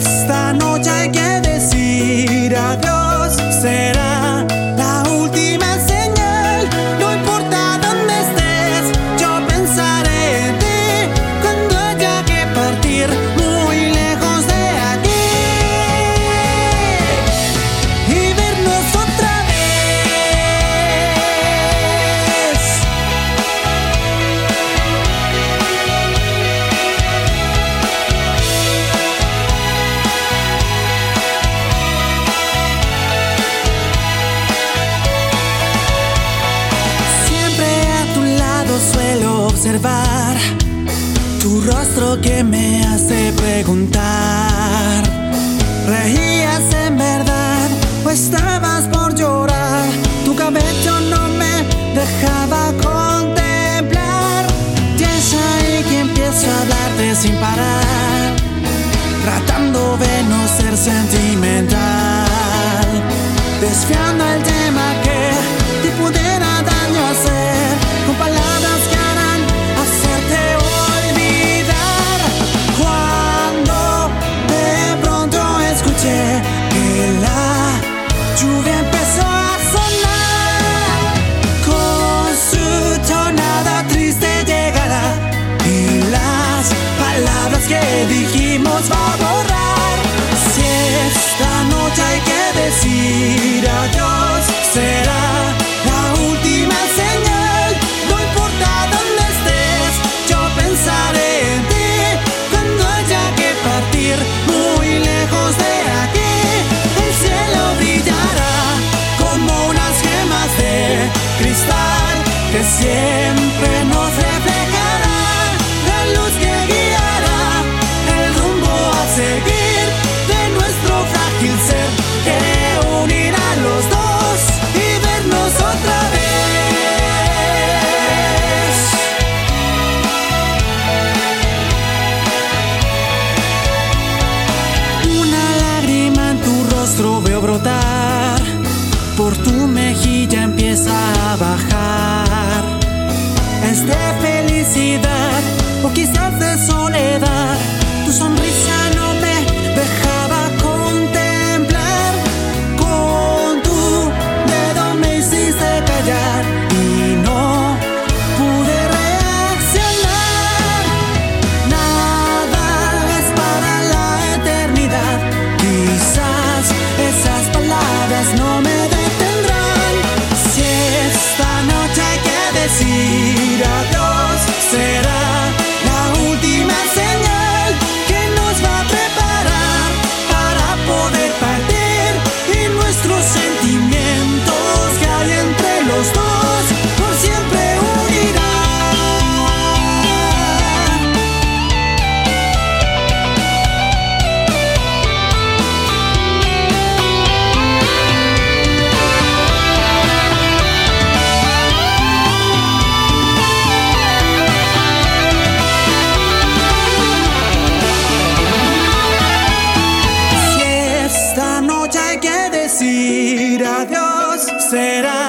esta noche. observar tu rostro que me hace preguntar. ¿Reías en verdad o estabas por llorar? Tu cabello no me dejaba contemplar. Piensa y que empiezo a hablarte sin parar, tratando de no ser sentimental, desviando el tema brotar, por tu mejilla empieza a bajar. Es felicidad. será.